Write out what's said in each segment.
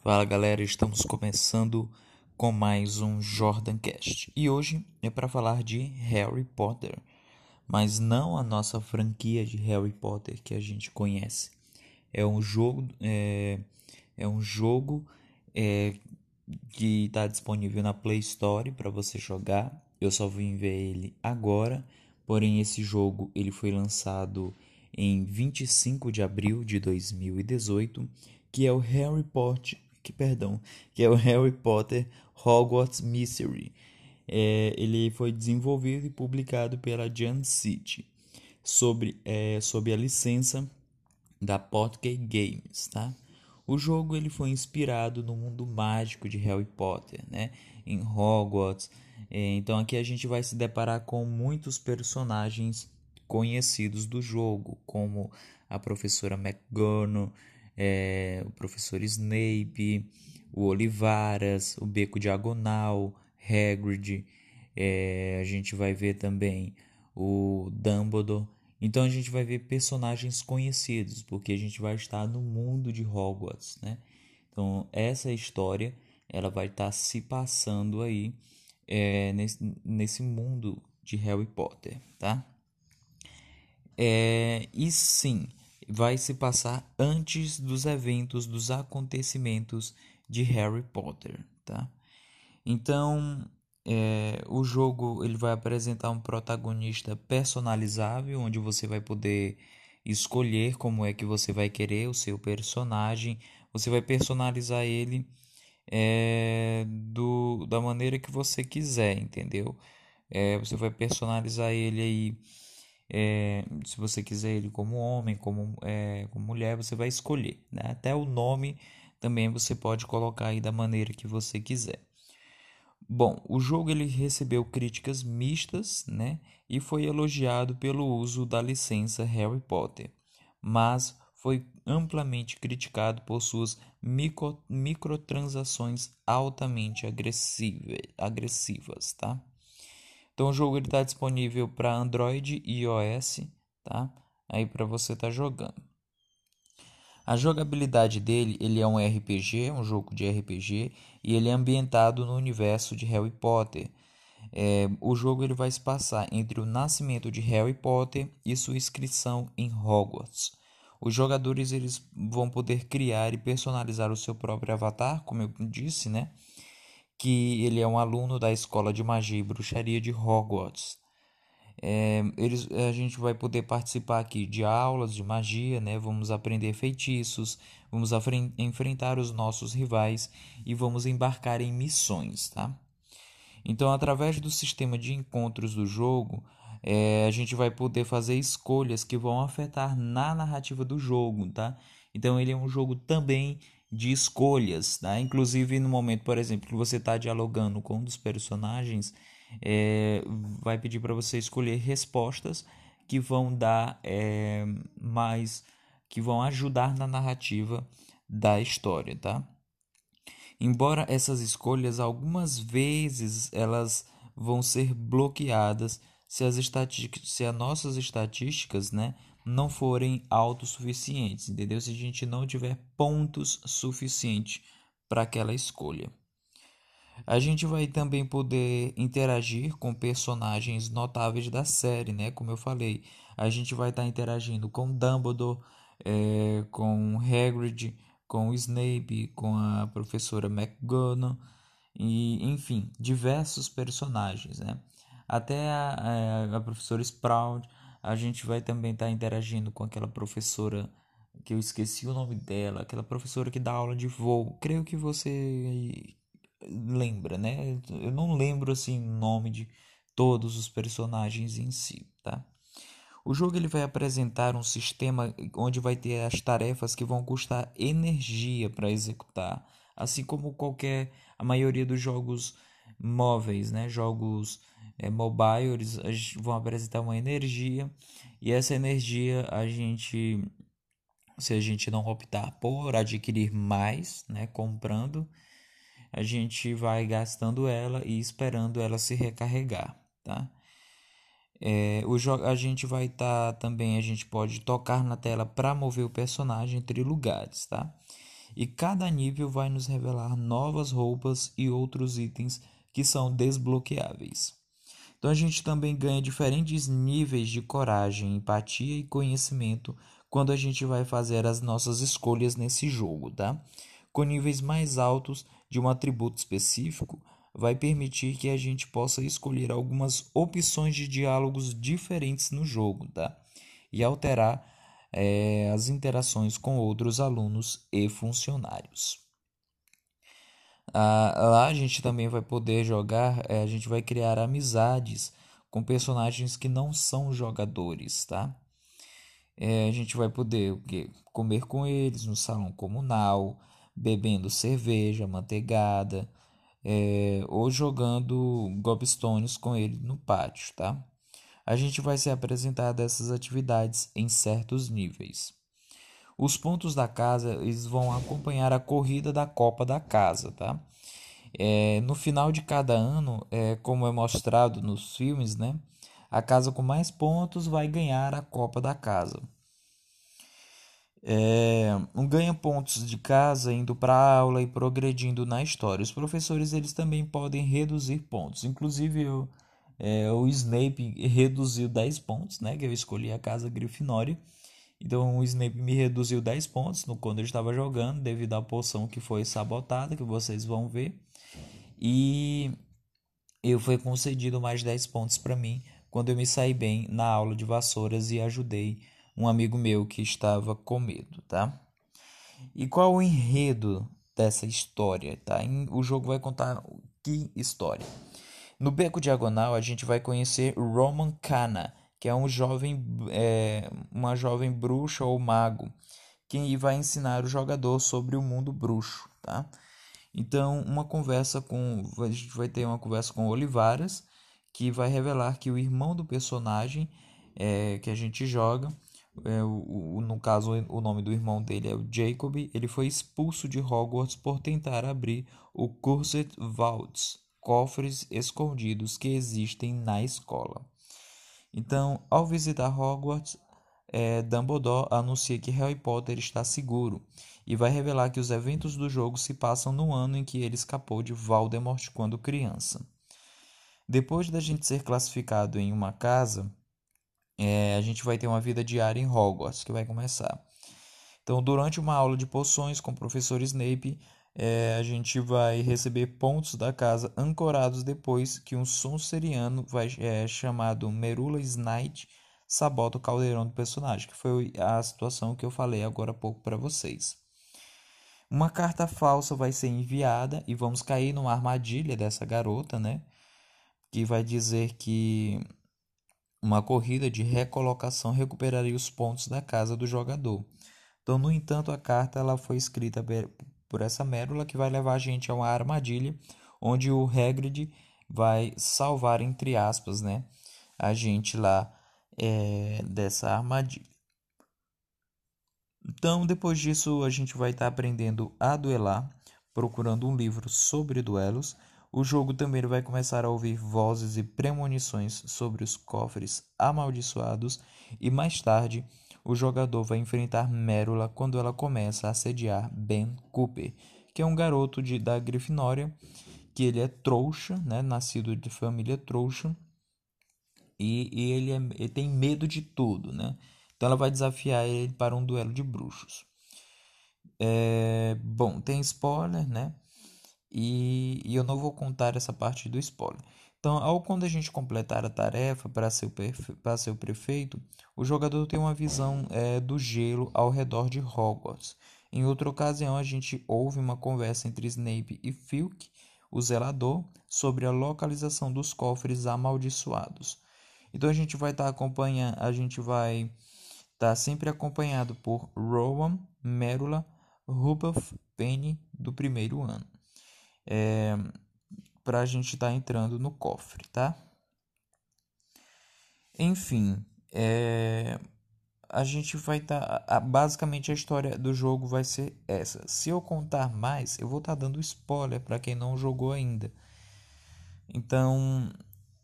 Fala galera, estamos começando com mais um Jordan Cast e hoje é para falar de Harry Potter, mas não a nossa franquia de Harry Potter que a gente conhece. É um jogo, é, é um jogo é, que está disponível na Play Store para você jogar. Eu só vim ver ele agora, porém esse jogo ele foi lançado em 25 de abril de 2018, que é o Harry Potter que perdão, que é o Harry Potter Hogwarts Mystery. É, ele foi desenvolvido e publicado pela Jan City sobre, é, sob a licença da Potkey Games, tá? O jogo ele foi inspirado no mundo mágico de Harry Potter, né? Em Hogwarts. É, então aqui a gente vai se deparar com muitos personagens conhecidos do jogo, como a professora McGonagall, é, o professor Snape, o Olivaras, o Beco Diagonal, Hagrid, é, a gente vai ver também o Dumbledore. Então a gente vai ver personagens conhecidos, porque a gente vai estar no mundo de Hogwarts, né? Então essa história ela vai estar se passando aí é, nesse, nesse mundo de Harry Potter, tá? É, e sim, vai se passar antes dos eventos, dos acontecimentos de Harry Potter, tá? Então, é, o jogo ele vai apresentar um protagonista personalizável, onde você vai poder escolher como é que você vai querer o seu personagem. Você vai personalizar ele é, do, da maneira que você quiser, entendeu? É, você vai personalizar ele aí é, se você quiser ele como homem, como, é, como mulher, você vai escolher. Né? Até o nome também você pode colocar aí da maneira que você quiser. Bom, o jogo ele recebeu críticas mistas, né, e foi elogiado pelo uso da licença Harry Potter, mas foi amplamente criticado por suas micro, microtransações altamente agressivas, tá? Então o jogo está disponível para Android e iOS, tá? Aí para você estar tá jogando. A jogabilidade dele, ele é um RPG, um jogo de RPG, e ele é ambientado no universo de Harry Potter. É, o jogo ele vai se passar entre o nascimento de Harry Potter e sua inscrição em Hogwarts. Os jogadores eles vão poder criar e personalizar o seu próprio avatar, como eu disse, né? Que ele é um aluno da Escola de Magia e Bruxaria de Hogwarts. É, eles, a gente vai poder participar aqui de aulas de magia, né? Vamos aprender feitiços, vamos enfrentar os nossos rivais e vamos embarcar em missões, tá? Então, através do sistema de encontros do jogo, é, a gente vai poder fazer escolhas que vão afetar na narrativa do jogo, tá? Então, ele é um jogo também de escolhas, tá? Inclusive no momento, por exemplo, que você está dialogando com um dos personagens, é, vai pedir para você escolher respostas que vão dar é, mais, que vão ajudar na narrativa da história, tá? Embora essas escolhas algumas vezes elas vão ser bloqueadas se as, se as nossas estatísticas, né, não forem autossuficientes, entendeu? Se a gente não tiver pontos suficientes para aquela escolha. A gente vai também poder interagir com personagens notáveis da série, né? Como eu falei, a gente vai estar tá interagindo com Dumbledore, é, com Hagrid, com Snape, com a professora McGonagall e, enfim, diversos personagens, né? Até a, a, a professora Sprout a gente vai também estar tá interagindo com aquela professora que eu esqueci o nome dela, aquela professora que dá aula de voo. Creio que você lembra, né? Eu não lembro assim o nome de todos os personagens em si, tá? O jogo ele vai apresentar um sistema onde vai ter as tarefas que vão custar energia para executar, assim como qualquer a maioria dos jogos móveis, né? Jogos é, mobile, eles vão apresentar uma energia e essa energia a gente, se a gente não optar por adquirir mais, né, comprando, a gente vai gastando ela e esperando ela se recarregar, tá? É, o a gente vai estar tá, também a gente pode tocar na tela para mover o personagem entre lugares, tá? e cada nível vai nos revelar novas roupas e outros itens que são desbloqueáveis. Então a gente também ganha diferentes níveis de coragem, empatia e conhecimento quando a gente vai fazer as nossas escolhas nesse jogo, tá? Com níveis mais altos de um atributo específico, vai permitir que a gente possa escolher algumas opções de diálogos diferentes no jogo, tá? E alterar é, as interações com outros alunos e funcionários. Ah, lá a gente também vai poder jogar, é, a gente vai criar amizades com personagens que não são jogadores, tá? É, a gente vai poder o quê? comer com eles no salão comunal, bebendo cerveja, manteigada, é, ou jogando gobstones com ele no pátio, tá? A gente vai se apresentar dessas atividades em certos níveis. Os pontos da casa eles vão acompanhar a corrida da Copa da Casa, tá? É, no final de cada ano, é, como é mostrado nos filmes, né? A casa com mais pontos vai ganhar a Copa da Casa. É, um ganha pontos de casa indo para aula e progredindo na história. Os professores eles também podem reduzir pontos. Inclusive eu, é, o Snape reduziu 10 pontos, né? Que eu escolhi a casa Grifinória. Então o Snape me reduziu 10 pontos no quando eu estava jogando, devido à poção que foi sabotada, que vocês vão ver. E eu fui concedido mais 10 pontos para mim quando eu me saí bem na aula de vassouras e ajudei um amigo meu que estava com medo, tá? E qual o enredo dessa história, tá? O jogo vai contar que história? No Beco Diagonal a gente vai conhecer Roman Kana, que é um jovem, é, uma jovem bruxa ou mago, que vai ensinar o jogador sobre o mundo bruxo, tá? Então, uma conversa com, a gente vai ter uma conversa com Olivaras, que vai revelar que o irmão do personagem é, que a gente joga, é, o, o, no caso o nome do irmão dele é o Jacob, ele foi expulso de Hogwarts por tentar abrir o Cursed Vaults, cofres escondidos que existem na escola. Então, ao visitar Hogwarts, é, Dumbledore anuncia que Harry Potter está seguro e vai revelar que os eventos do jogo se passam no ano em que ele escapou de Voldemort quando criança. Depois da gente ser classificado em uma casa, é, a gente vai ter uma vida diária em Hogwarts que vai começar. Então, durante uma aula de poções com o professor Snape, é, a gente vai receber pontos da casa ancorados depois que um Sonseriano vai, é, chamado Merula Snide sabota o caldeirão do personagem, que foi a situação que eu falei agora há pouco para vocês. Uma carta falsa vai ser enviada e vamos cair numa armadilha dessa garota, né? Que vai dizer que uma corrida de recolocação recuperaria os pontos da casa do jogador. Então, no entanto, a carta ela foi escrita por essa Mérula que vai levar a gente a uma armadilha onde o Hagrid vai salvar entre aspas, né, a gente lá é, dessa armadilha. Então, depois disso, a gente vai estar tá aprendendo a duelar, procurando um livro sobre duelos. O jogo também vai começar a ouvir vozes e premonições sobre os cofres amaldiçoados e mais tarde o jogador vai enfrentar Mérula quando ela começa a assediar Ben Cooper, que é um garoto de, da Grifinória, que ele é trouxa, né, nascido de família trouxa, e, e ele, é, ele tem medo de tudo, né? Então ela vai desafiar ele para um duelo de bruxos. É, bom, tem spoiler, né? E, e eu não vou contar essa parte do spoiler. Então, ao quando a gente completar a tarefa para ser, para prefeito, o jogador tem uma visão é, do gelo ao redor de Hogwarts. Em outra ocasião, a gente ouve uma conversa entre Snape e Filch, o zelador, sobre a localização dos cofres amaldiçoados. Então a gente vai estar tá acompanhando, a gente vai estar tá sempre acompanhado por Rowan, Merula, Rupert, Penny do primeiro ano. É, para a gente estar tá entrando no cofre, tá? Enfim, é, a gente vai estar. Tá, basicamente a história do jogo vai ser essa. Se eu contar mais, eu vou estar tá dando spoiler para quem não jogou ainda. Então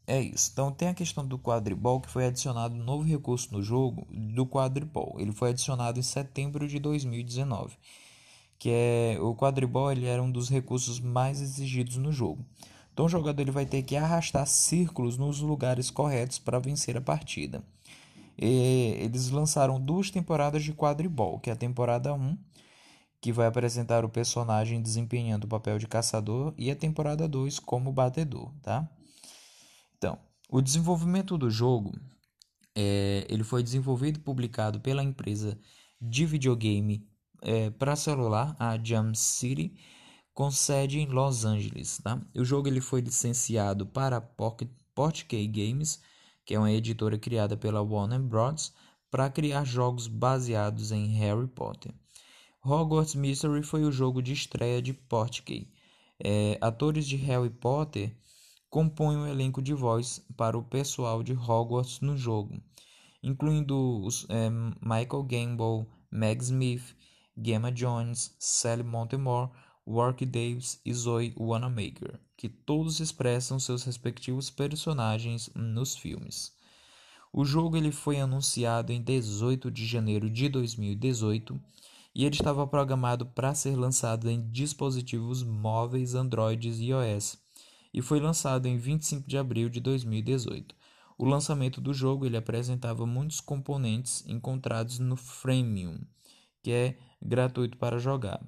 é isso. Então tem a questão do quadribol que foi adicionado um novo recurso no jogo do quadribol. Ele foi adicionado em setembro de 2019 que é o quadribol ele era um dos recursos mais exigidos no jogo. Então o jogador ele vai ter que arrastar círculos nos lugares corretos para vencer a partida. E eles lançaram duas temporadas de quadribol, que é a temporada 1, que vai apresentar o personagem desempenhando o papel de caçador, e a temporada 2 como batedor, tá? Então, o desenvolvimento do jogo é, ele foi desenvolvido e publicado pela empresa de videogame é, para celular, a Jam City, com sede em Los Angeles. Tá? O jogo ele foi licenciado para a Pocket, Portkey Games, que é uma editora criada pela Warner Bros. para criar jogos baseados em Harry Potter. Hogwarts Mystery foi o jogo de estreia de Portkey. É, atores de Harry Potter compõem o elenco de voz para o pessoal de Hogwarts no jogo, incluindo os, é, Michael Gambon, Meg Smith, Gemma Jones, Sally Montemore, Warwick Davis e Zoe Wanamaker, que todos expressam seus respectivos personagens nos filmes. O jogo ele foi anunciado em 18 de janeiro de 2018 e ele estava programado para ser lançado em dispositivos móveis Android e iOS e foi lançado em 25 de abril de 2018. O lançamento do jogo ele apresentava muitos componentes encontrados no Freemium, que é gratuito para jogar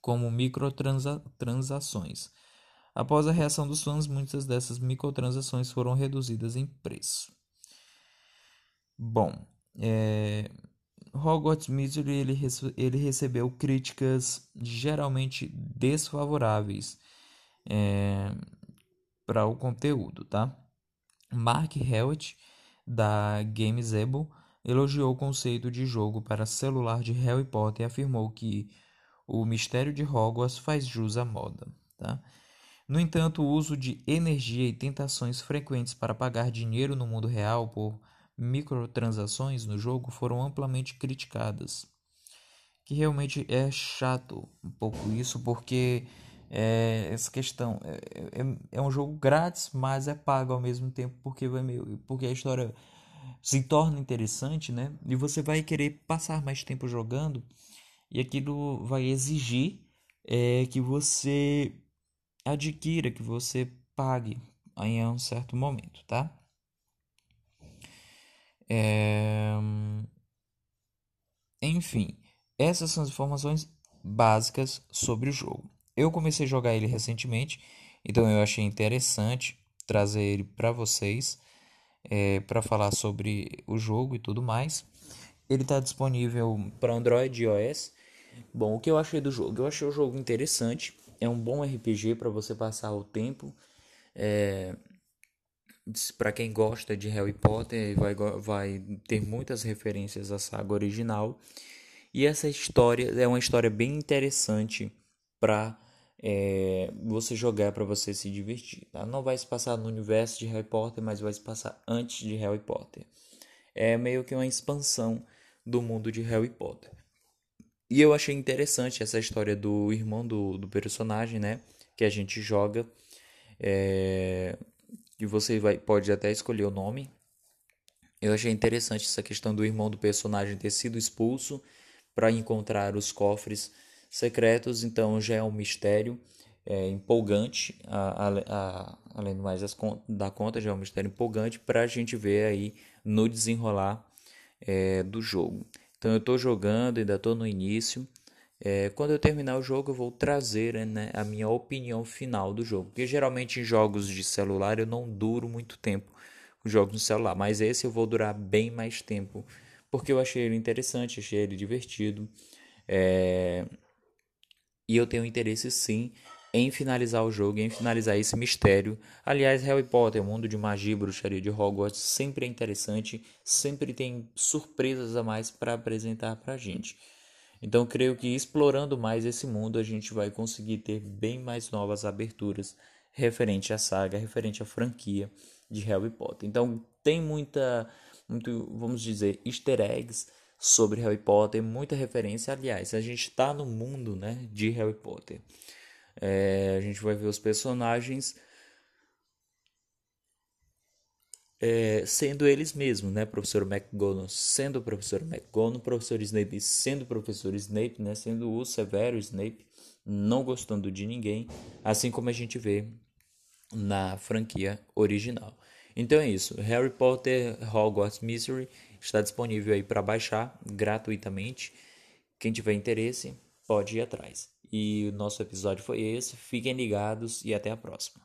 como microtransações. Após a reação dos fãs, muitas dessas microtransações foram reduzidas em preço. Bom, é... Hogwarts Mystery ele, ele recebeu críticas geralmente desfavoráveis é... para o conteúdo, tá? Mark Hewitt da GameZable elogiou o conceito de jogo para celular de Harry Potter e afirmou que o mistério de Hogwarts faz jus à moda. Tá? No entanto, o uso de energia e tentações frequentes para pagar dinheiro no mundo real por microtransações no jogo foram amplamente criticadas. Que realmente é chato um pouco isso, porque é, essa questão é, é, é, um jogo grátis, mas é pago ao mesmo tempo, porque, vai meio, porque a história se torna interessante, né? E você vai querer passar mais tempo jogando e aquilo vai exigir é, que você adquira, que você pague em um certo momento, tá? É... Enfim, essas são as informações básicas sobre o jogo. Eu comecei a jogar ele recentemente, então eu achei interessante trazer ele para vocês, é, para falar sobre o jogo e tudo mais. Ele está disponível para Android e iOS. Bom, o que eu achei do jogo? Eu achei o jogo interessante. É um bom RPG para você passar o tempo. É... Para quem gosta de Harry Potter, vai, vai ter muitas referências à saga original. E essa história é uma história bem interessante para é, você jogar, para você se divertir. Tá? Não vai se passar no universo de Harry Potter, mas vai se passar antes de Harry Potter. É meio que uma expansão do mundo de Harry Potter. E eu achei interessante essa história do irmão do, do personagem, né? Que a gente joga. É... E você vai, pode até escolher o nome. Eu achei interessante essa questão do irmão do personagem ter sido expulso para encontrar os cofres secretos. Então já é um mistério é, empolgante. A, a, a, além do mais das, da conta, já é um mistério empolgante para a gente ver aí no desenrolar é, do jogo. Então eu estou jogando, ainda estou no início. É, quando eu terminar o jogo, eu vou trazer né, a minha opinião final do jogo. Porque geralmente em jogos de celular eu não duro muito tempo com jogos no celular. Mas esse eu vou durar bem mais tempo. Porque eu achei ele interessante, achei ele divertido. É... E eu tenho interesse sim em finalizar o jogo, em finalizar esse mistério. Aliás, Harry Potter, o mundo de magia e bruxaria de Hogwarts, sempre é interessante, sempre tem surpresas a mais para apresentar para a gente. Então, creio que explorando mais esse mundo, a gente vai conseguir ter bem mais novas aberturas referente à saga, referente à franquia de Harry Potter. Então, tem muita, muito, vamos dizer, easter eggs sobre Harry Potter, muita referência. Aliás, a gente está no mundo né, de Harry Potter. É, a gente vai ver os personagens é, sendo eles mesmos, né? Professor McGonagall sendo o professor McGonagall, professor Snape sendo o professor Snape, né? Sendo o severo Snape, não gostando de ninguém, assim como a gente vê na franquia original. Então é isso. Harry Potter Hogwarts Mystery está disponível aí para baixar gratuitamente. Quem tiver interesse pode ir atrás. E o nosso episódio foi esse. Fiquem ligados e até a próxima.